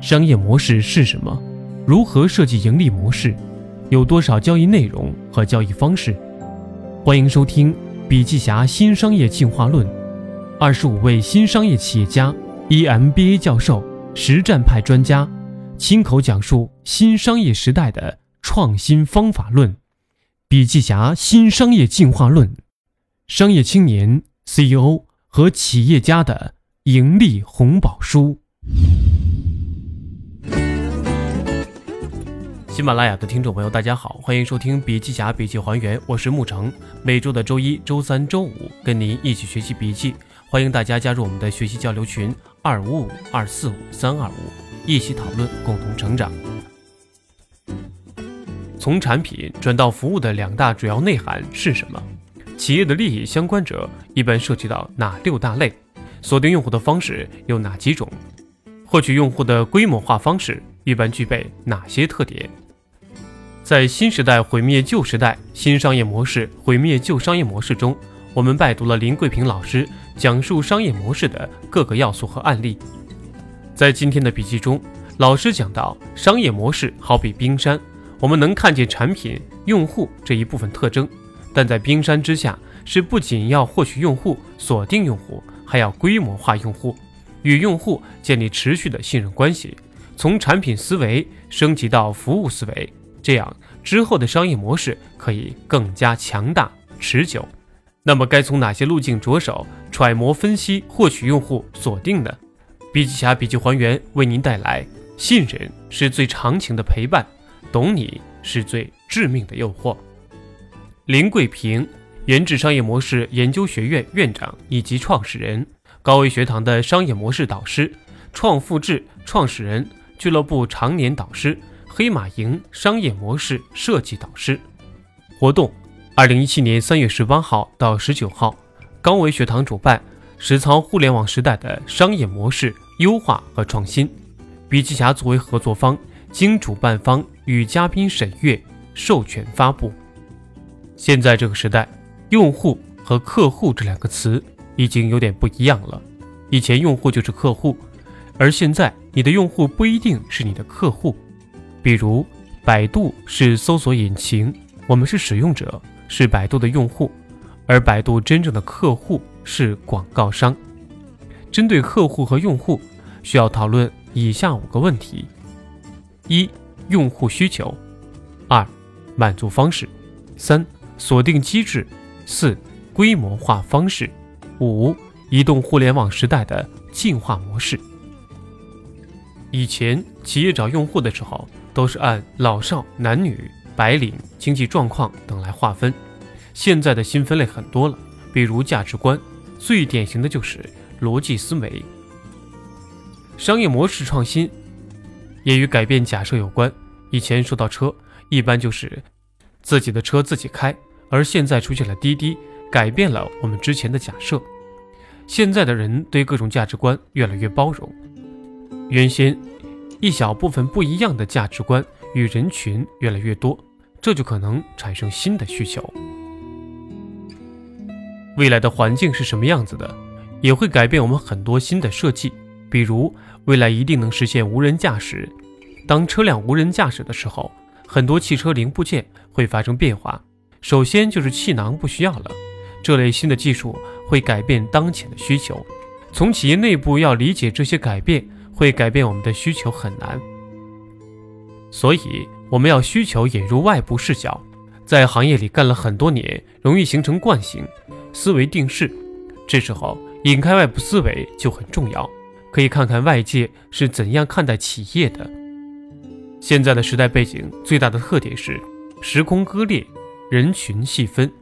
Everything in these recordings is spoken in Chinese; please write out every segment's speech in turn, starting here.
商业模式是什么？如何设计盈利模式？有多少交易内容和交易方式？欢迎收听笔记侠新商业进化论，二十五位新商业企业家、EMBA 教授、实战派专家，亲口讲述新商业时代的创新方法论。笔记侠新商业进化论，商业青年、CEO 和企业家的盈利红宝书。喜马拉雅的听众朋友，大家好，欢迎收听笔记侠笔记还原，我是沐橙。每周的周一、周三、周五，跟您一起学习笔记。欢迎大家加入我们的学习交流群：二五五二四五三二五，一起讨论，共同成长。从产品转到服务的两大主要内涵是什么？企业的利益相关者一般涉及到哪六大类？锁定用户的方式有哪几种？获取用户的规模化方式一般具备哪些特点？在新时代毁灭旧时代，新商业模式毁灭旧商业模式中，我们拜读了林桂平老师讲述商业模式的各个要素和案例。在今天的笔记中，老师讲到，商业模式好比冰山，我们能看见产品、用户这一部分特征，但在冰山之下，是不仅要获取用户、锁定用户，还要规模化用户，与用户建立持续的信任关系，从产品思维升级到服务思维。这样之后的商业模式可以更加强大持久。那么该从哪些路径着手揣摩分析获取用户锁定呢？笔记侠笔记还原为您带来：信任是最长情的陪伴，懂你是最致命的诱惑。林桂平，研制商业模式研究学院院长以及创始人，高维学堂的商业模式导师，创复制创始人俱乐部常年导师。黑马营商业模式设计导师活动，二零一七年三月十八号到十九号，高维学堂主办，实操互联网时代的商业模式优化和创新。笔记侠作为合作方，经主办方与嘉宾审阅，授权发布。现在这个时代，用户和客户这两个词已经有点不一样了。以前用户就是客户，而现在你的用户不一定是你的客户。比如，百度是搜索引擎，我们是使用者，是百度的用户，而百度真正的客户是广告商。针对客户和用户，需要讨论以下五个问题：一、用户需求；二、满足方式；三、锁定机制；四、规模化方式；五、移动互联网时代的进化模式。以前企业找用户的时候。都是按老少、男女、白领、经济状况等来划分。现在的新分类很多了，比如价值观，最典型的就是逻辑思维。商业模式创新也与改变假设有关。以前说到车，一般就是自己的车自己开，而现在出现了滴滴，改变了我们之前的假设。现在的人对各种价值观越来越包容，原先。一小部分不一样的价值观与人群越来越多，这就可能产生新的需求。未来的环境是什么样子的，也会改变我们很多新的设计。比如，未来一定能实现无人驾驶。当车辆无人驾驶的时候，很多汽车零部件会发生变化。首先就是气囊不需要了，这类新的技术会改变当前的需求。从企业内部要理解这些改变。会改变我们的需求很难，所以我们要需求引入外部视角。在行业里干了很多年，容易形成惯性思维定势，这时候引开外部思维就很重要。可以看看外界是怎样看待企业的。现在的时代背景最大的特点是时空割裂，人群细分。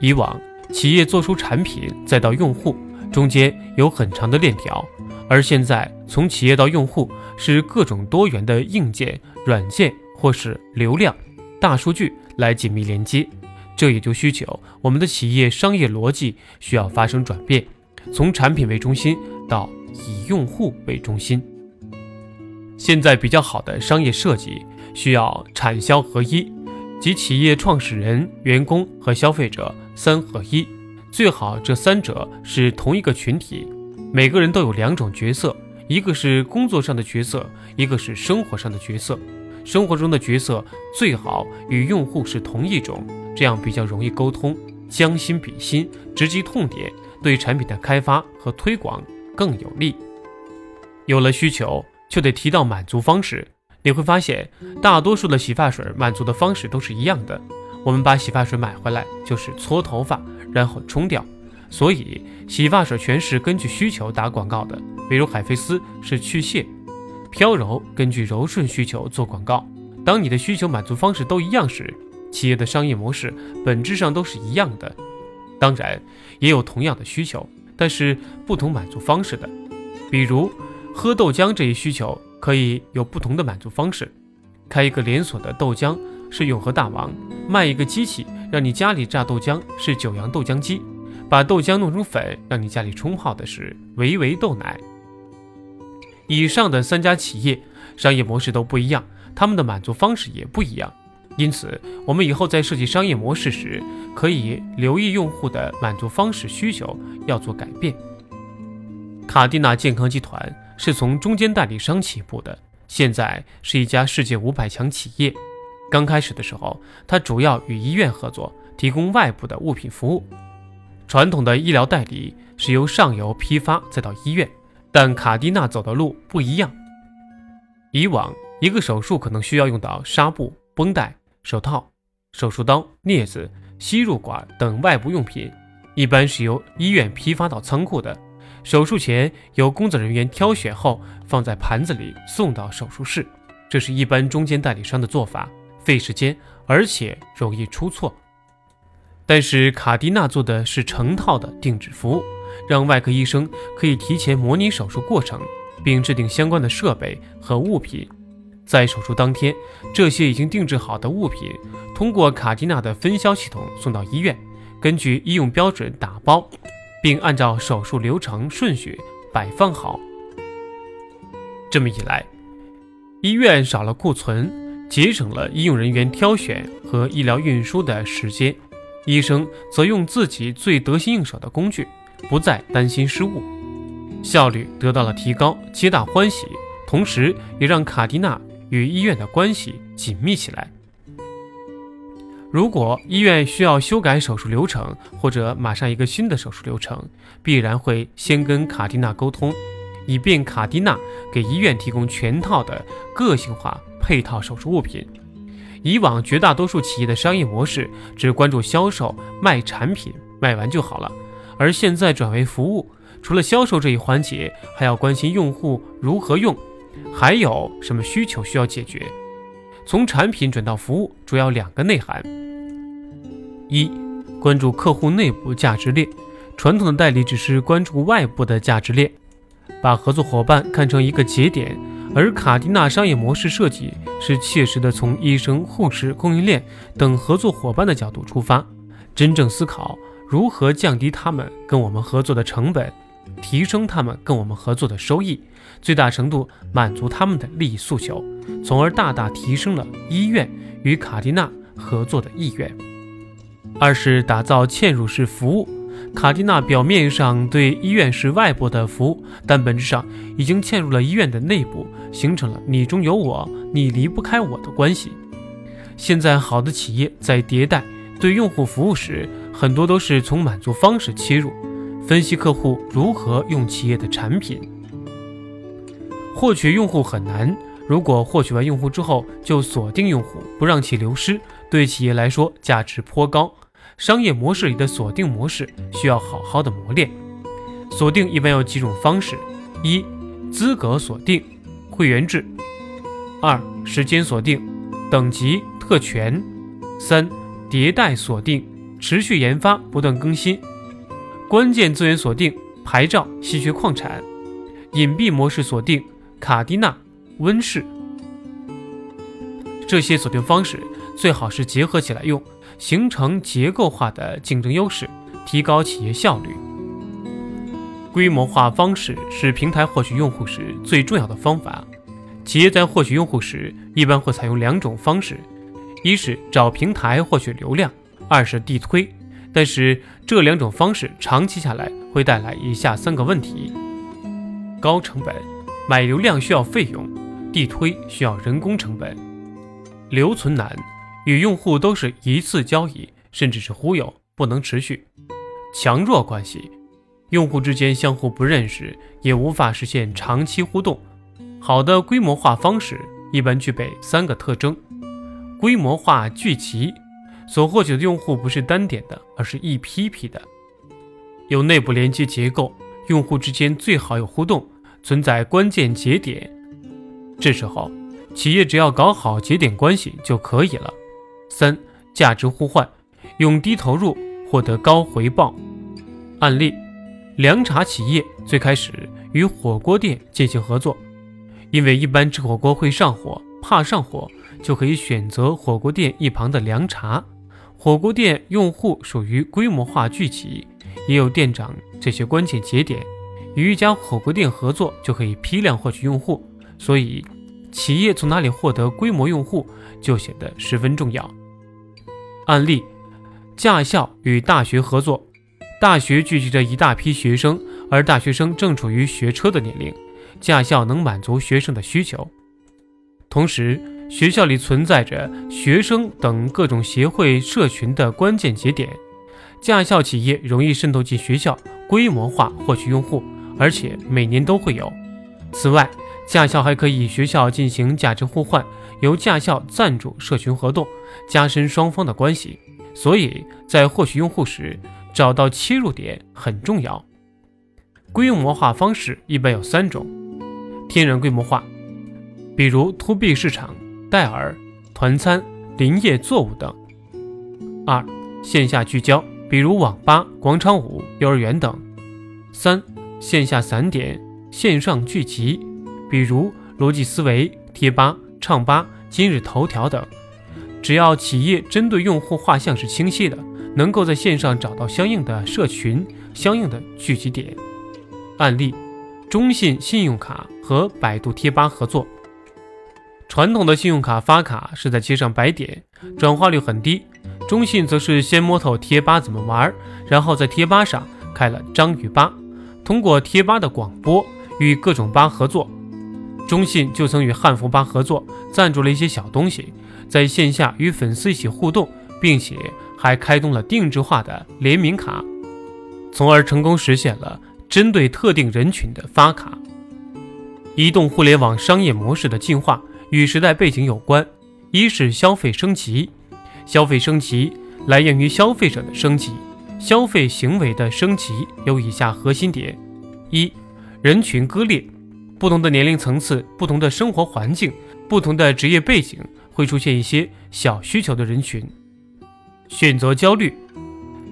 以往企业做出产品，再到用户，中间有很长的链条。而现在，从企业到用户是各种多元的硬件、软件或是流量、大数据来紧密连接，这也就需求我们的企业商业逻辑需要发生转变，从产品为中心到以用户为中心。现在比较好的商业设计需要产销合一，即企业创始人、员工和消费者三合一，最好这三者是同一个群体。每个人都有两种角色，一个是工作上的角色，一个是生活上的角色。生活中的角色最好与用户是同一种，这样比较容易沟通，将心比心，直击痛点，对产品的开发和推广更有利。有了需求，就得提到满足方式。你会发现，大多数的洗发水满足的方式都是一样的。我们把洗发水买回来，就是搓头发，然后冲掉。所以，洗发水全是根据需求打广告的。比如海飞丝是去屑，飘柔根据柔顺需求做广告。当你的需求满足方式都一样时，企业的商业模式本质上都是一样的。当然，也有同样的需求，但是不同满足方式的。比如，喝豆浆这一需求可以有不同的满足方式。开一个连锁的豆浆是永和大王，卖一个机器让你家里榨豆浆是九阳豆浆机。把豆浆弄成粉，让你家里冲泡的是维维豆奶。以上的三家企业商业模式都不一样，他们的满足方式也不一样。因此，我们以后在设计商业模式时，可以留意用户的满足方式需求，要做改变。卡蒂娜健康集团是从中间代理商起步的，现在是一家世界五百强企业。刚开始的时候，他主要与医院合作，提供外部的物品服务。传统的医疗代理是由上游批发再到医院，但卡蒂娜走的路不一样。以往一个手术可能需要用到纱布、绷带、手套、手术刀、镊子、吸入管等外部用品，一般是由医院批发到仓库的。手术前由工作人员挑选后放在盘子里送到手术室，这是一般中间代理商的做法，费时间而且容易出错。但是卡蒂娜做的是成套的定制服务，让外科医生可以提前模拟手术过程，并制定相关的设备和物品。在手术当天，这些已经定制好的物品通过卡蒂娜的分销系统送到医院，根据医用标准打包，并按照手术流程顺序摆放好。这么一来，医院少了库存，节省了医用人员挑选和医疗运输的时间。医生则用自己最得心应手的工具，不再担心失误，效率得到了提高，皆大欢喜。同时，也让卡蒂娜与医院的关系紧密起来。如果医院需要修改手术流程，或者马上一个新的手术流程，必然会先跟卡蒂娜沟通，以便卡蒂娜给医院提供全套的个性化配套手术物品。以往绝大多数企业的商业模式只关注销售卖产品，卖完就好了。而现在转为服务，除了销售这一环节，还要关心用户如何用，还有什么需求需要解决。从产品转到服务，主要两个内涵：一，关注客户内部价值链。传统的代理只是关注外部的价值链，把合作伙伴看成一个节点。而卡蒂娜商业模式设计是切实的从医生、护士、供应链等合作伙伴的角度出发，真正思考如何降低他们跟我们合作的成本，提升他们跟我们合作的收益，最大程度满足他们的利益诉求，从而大大提升了医院与卡蒂娜合作的意愿。二是打造嵌入式服务。卡蒂娜表面上对医院是外部的服务，但本质上已经嵌入了医院的内部，形成了你中有我、你离不开我的关系。现在好的企业在迭代对用户服务时，很多都是从满足方式切入，分析客户如何用企业的产品。获取用户很难，如果获取完用户之后就锁定用户，不让其流失，对企业来说价值颇高。商业模式里的锁定模式需要好好的磨练。锁定一般有几种方式：一、资格锁定，会员制；二、时间锁定，等级特权；三、迭代锁定，持续研发，不断更新；关键资源锁定，牌照、稀缺矿产；隐蔽模式锁定，卡蒂娜、温室。这些锁定方式最好是结合起来用。形成结构化的竞争优势，提高企业效率。规模化方式是平台获取用户时最重要的方法。企业在获取用户时，一般会采用两种方式：一是找平台获取流量，二是地推。但是这两种方式长期下来会带来以下三个问题：高成本、买流量需要费用，地推需要人工成本，留存难，与用户都是一次交易，甚至是忽悠，不能持续。强弱关系，用户之间相互不认识，也无法实现长期互动。好的规模化方式一般具备三个特征：规模化聚集，所获取的用户不是单点的，而是一批批的；有内部连接结构，用户之间最好有互动。存在关键节点，这时候企业只要搞好节点关系就可以了。三、价值互换，用低投入获得高回报。案例：凉茶企业最开始与火锅店进行合作，因为一般吃火锅会上火，怕上火就可以选择火锅店一旁的凉茶。火锅店用户属于规模化聚集，也有店长这些关键节点。与一家火锅店合作就可以批量获取用户，所以企业从哪里获得规模用户就显得十分重要。案例：驾校与大学合作，大学聚集着一大批学生，而大学生正处于学车的年龄，驾校能满足学生的需求。同时，学校里存在着学生等各种协会社群的关键节点，驾校企业容易渗透进学校，规模化获取用户。而且每年都会有。此外，驾校还可以与学校进行价值互换，由驾校赞助社群活动，加深双方的关系。所以在获取用户时，找到切入点很重要。规模化方式一般有三种：天然规模化，比如 to B 市场、戴尔、团餐、林业作物等；二、线下聚焦，比如网吧、广场舞、幼儿园等；三。线下散点，线上聚集，比如逻辑思维、贴吧、唱吧、今日头条等。只要企业针对用户画像是清晰的，能够在线上找到相应的社群、相应的聚集点。案例：中信信用卡和百度贴吧合作。传统的信用卡发卡是在街上摆点，转化率很低；中信则是先摸透贴吧怎么玩，然后在贴吧上开了章鱼吧。通过贴吧的广播与各种吧合作，中信就曾与汉服吧合作，赞助了一些小东西，在线下与粉丝一起互动，并且还开通了定制化的联名卡，从而成功实现了针对特定人群的发卡。移动互联网商业模式的进化与时代背景有关，一是消费升级，消费升级来源于消费者的升级。消费行为的升级有以下核心点：一、人群割裂，不同的年龄层次、不同的生活环境、不同的职业背景，会出现一些小需求的人群。选择焦虑，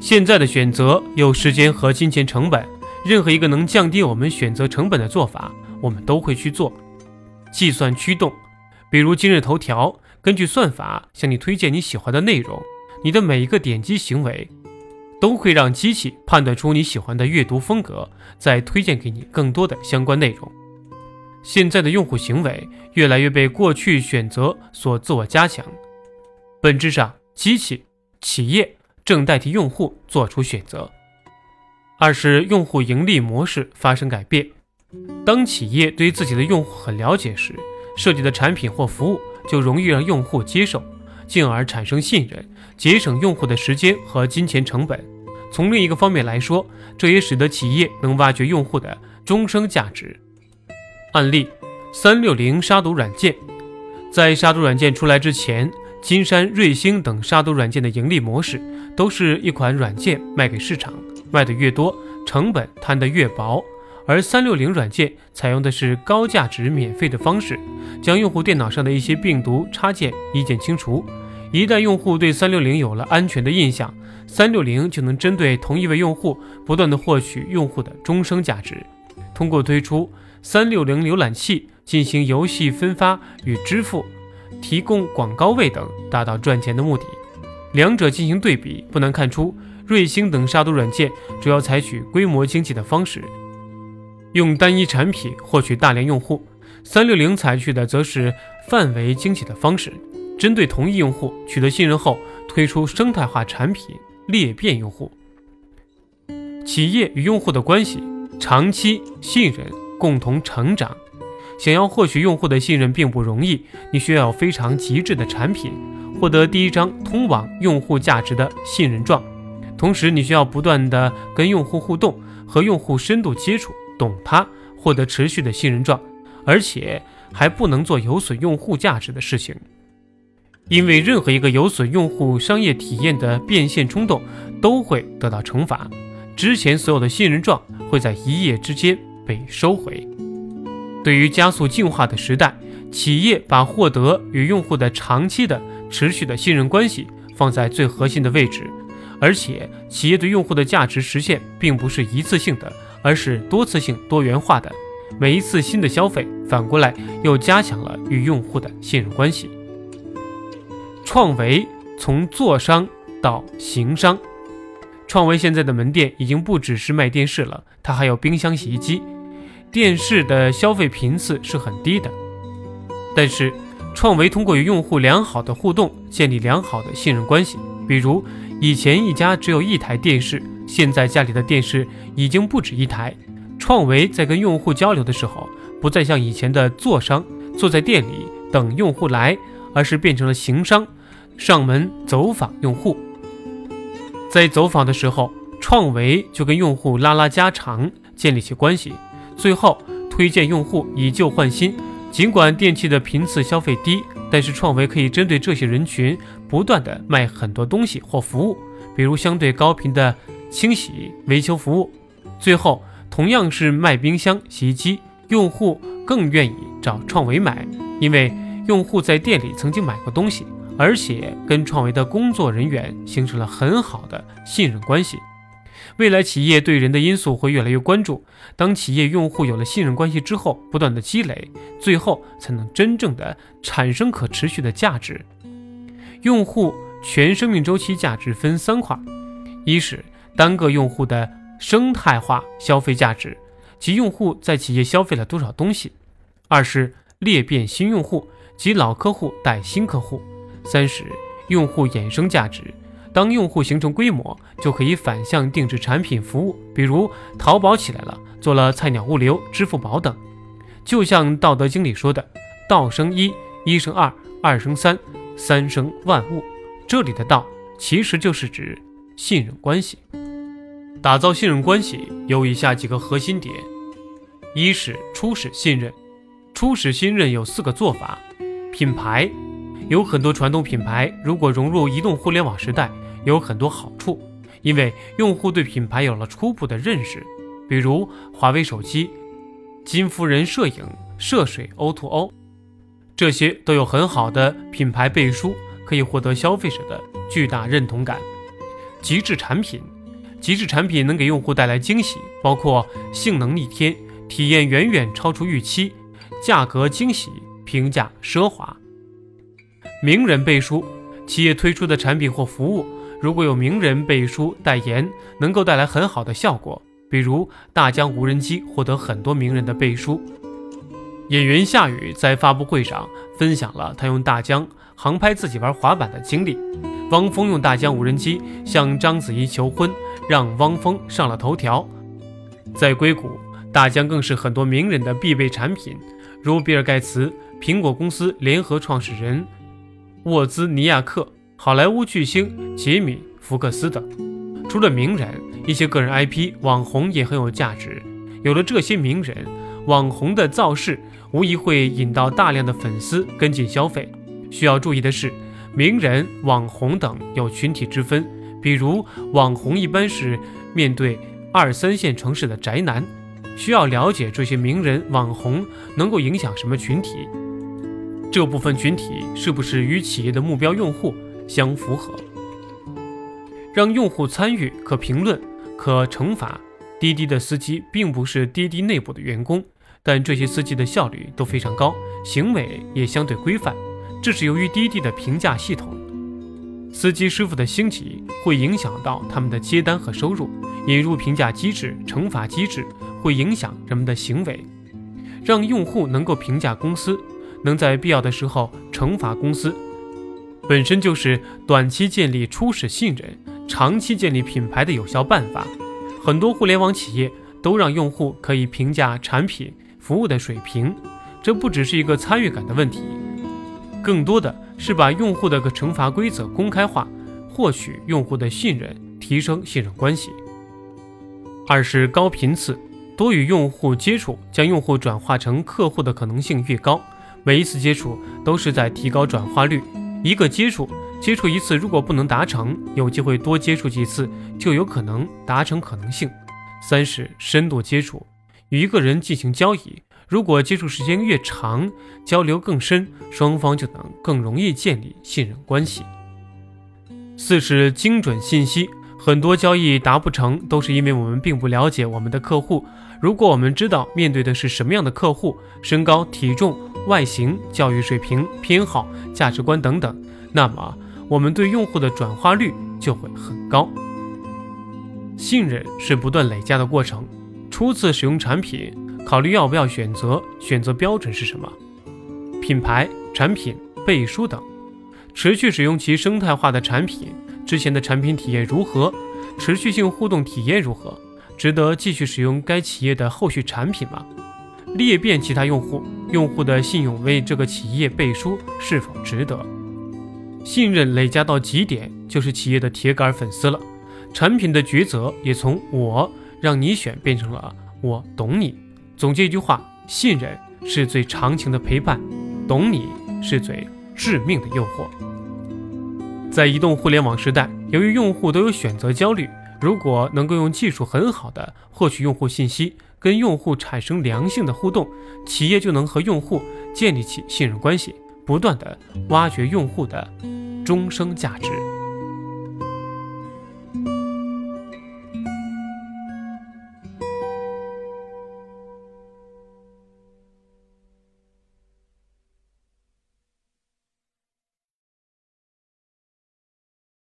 现在的选择有时间和金钱成本，任何一个能降低我们选择成本的做法，我们都会去做。计算驱动，比如今日头条，根据算法向你推荐你喜欢的内容，你的每一个点击行为。都会让机器判断出你喜欢的阅读风格，再推荐给你更多的相关内容。现在的用户行为越来越被过去选择所自我加强，本质上，机器、企业正代替用户做出选择。二是用户盈利模式发生改变。当企业对自己的用户很了解时，设计的产品或服务就容易让用户接受，进而产生信任，节省用户的时间和金钱成本。从另一个方面来说，这也使得企业能挖掘用户的终生价值。案例：三六零杀毒软件，在杀毒软件出来之前，金山、瑞星等杀毒软件的盈利模式都是一款软件卖给市场，卖的越多，成本摊得越薄。而三六零软件采用的是高价值免费的方式，将用户电脑上的一些病毒插件一键清除。一旦用户对三六零有了安全的印象，三六零就能针对同一位用户不断的获取用户的终生价值。通过推出三六零浏览器进行游戏分发与支付，提供广告位等，达到赚钱的目的。两者进行对比，不难看出，瑞星等杀毒软件主要采取规模经济的方式，用单一产品获取大量用户；三六零采取的则是范围经济的方式。针对同一用户取得信任后，推出生态化产品，裂变用户。企业与用户的关系，长期信任，共同成长。想要获取用户的信任并不容易，你需要非常极致的产品，获得第一张通往用户价值的信任状。同时，你需要不断的跟用户互动，和用户深度接触，懂他，获得持续的信任状，而且还不能做有损用户价值的事情。因为任何一个有损用户商业体验的变现冲动都会得到惩罚，之前所有的信任状会在一夜之间被收回。对于加速进化的时代，企业把获得与用户的长期的持续的信任关系放在最核心的位置，而且企业对用户的价值实现并不是一次性的，而是多次性、多元化的。每一次新的消费，反过来又加强了与用户的信任关系。创维从做商到行商，创维现在的门店已经不只是卖电视了，它还有冰箱、洗衣机。电视的消费频次是很低的，但是创维通过与用户良好的互动，建立良好的信任关系。比如以前一家只有一台电视，现在家里的电视已经不止一台。创维在跟用户交流的时候，不再像以前的做商，坐在店里等用户来。而是变成了行商，上门走访用户。在走访的时候，创维就跟用户拉拉家常，建立起关系，最后推荐用户以旧换新。尽管电器的频次消费低，但是创维可以针对这些人群，不断的卖很多东西或服务，比如相对高频的清洗维修服务。最后，同样是卖冰箱、洗衣机，用户更愿意找创维买，因为。用户在店里曾经买过东西，而且跟创维的工作人员形成了很好的信任关系。未来企业对人的因素会越来越关注。当企业用户有了信任关系之后，不断的积累，最后才能真正的产生可持续的价值。用户全生命周期价值分三块：一是单个用户的生态化消费价值，即用户在企业消费了多少东西；二是裂变新用户。即老客户带新客户，三是用户衍生价值。当用户形成规模，就可以反向定制产品服务，比如淘宝起来了，做了菜鸟物流、支付宝等。就像《道德经》里说的：“道生一，一生二，二生三，三生万物。”这里的“道”其实就是指信任关系。打造信任关系有以下几个核心点：一是初始信任。初始信任有四个做法。品牌有很多传统品牌，如果融入移动互联网时代，有很多好处，因为用户对品牌有了初步的认识。比如华为手机、金夫人摄影、涉水 O2O，这些都有很好的品牌背书，可以获得消费者的巨大认同感。极致产品，极致产品能给用户带来惊喜，包括性能逆天、体验远远超出预期、价格惊喜。评价奢华，名人背书，企业推出的产品或服务，如果有名人背书代言，能够带来很好的效果。比如大疆无人机获得很多名人的背书。演员夏雨在发布会上分享了他用大疆航拍自己玩滑板的经历。汪峰用大疆无人机向章子怡求婚，让汪峰上了头条。在硅谷，大疆更是很多名人的必备产品，如比尔盖茨。苹果公司联合创始人沃兹尼亚克、好莱坞巨星杰米·福克斯等。除了名人，一些个人 IP、网红也很有价值。有了这些名人、网红的造势，无疑会引到大量的粉丝跟进消费。需要注意的是，名人、网红等有群体之分，比如网红一般是面对二三线城市的宅男，需要了解这些名人、网红能够影响什么群体。这部分群体是不是与企业的目标用户相符合？让用户参与，可评论，可惩罚。滴滴的司机并不是滴滴内部的员工，但这些司机的效率都非常高，行为也相对规范。这是由于滴滴的评价系统。司机师傅的兴起会影响到他们的接单和收入。引入评价机制、惩罚机制会影响人们的行为，让用户能够评价公司。能在必要的时候惩罚公司，本身就是短期建立初始信任、长期建立品牌的有效办法。很多互联网企业都让用户可以评价产品服务的水平，这不只是一个参与感的问题，更多的是把用户的个惩罚规则公开化，获取用户的信任，提升信任关系。二是高频次，多与用户接触，将用户转化成客户的可能性越高。每一次接触都是在提高转化率。一个接触，接触一次如果不能达成，有机会多接触几次，就有可能达成可能性。三是深度接触，与一个人进行交易。如果接触时间越长，交流更深，双方就能更容易建立信任关系。四是精准信息，很多交易达不成，都是因为我们并不了解我们的客户。如果我们知道面对的是什么样的客户，身高、体重、外形、教育水平、偏好、价值观等等，那么我们对用户的转化率就会很高。信任是不断累加的过程，初次使用产品。考虑要不要选择，选择标准是什么？品牌、产品、背书等。持续使用其生态化的产品，之前的产品体验如何？持续性互动体验如何？值得继续使用该企业的后续产品吗？裂变其他用户，用户的信用为这个企业背书是否值得？信任累加到极点，就是企业的铁杆粉丝了。产品的抉择也从我让你选变成了我懂你。总结一句话：信任是最长情的陪伴，懂你是最致命的诱惑。在移动互联网时代，由于用户都有选择焦虑，如果能够用技术很好的获取用户信息，跟用户产生良性的互动，企业就能和用户建立起信任关系，不断的挖掘用户的终生价值。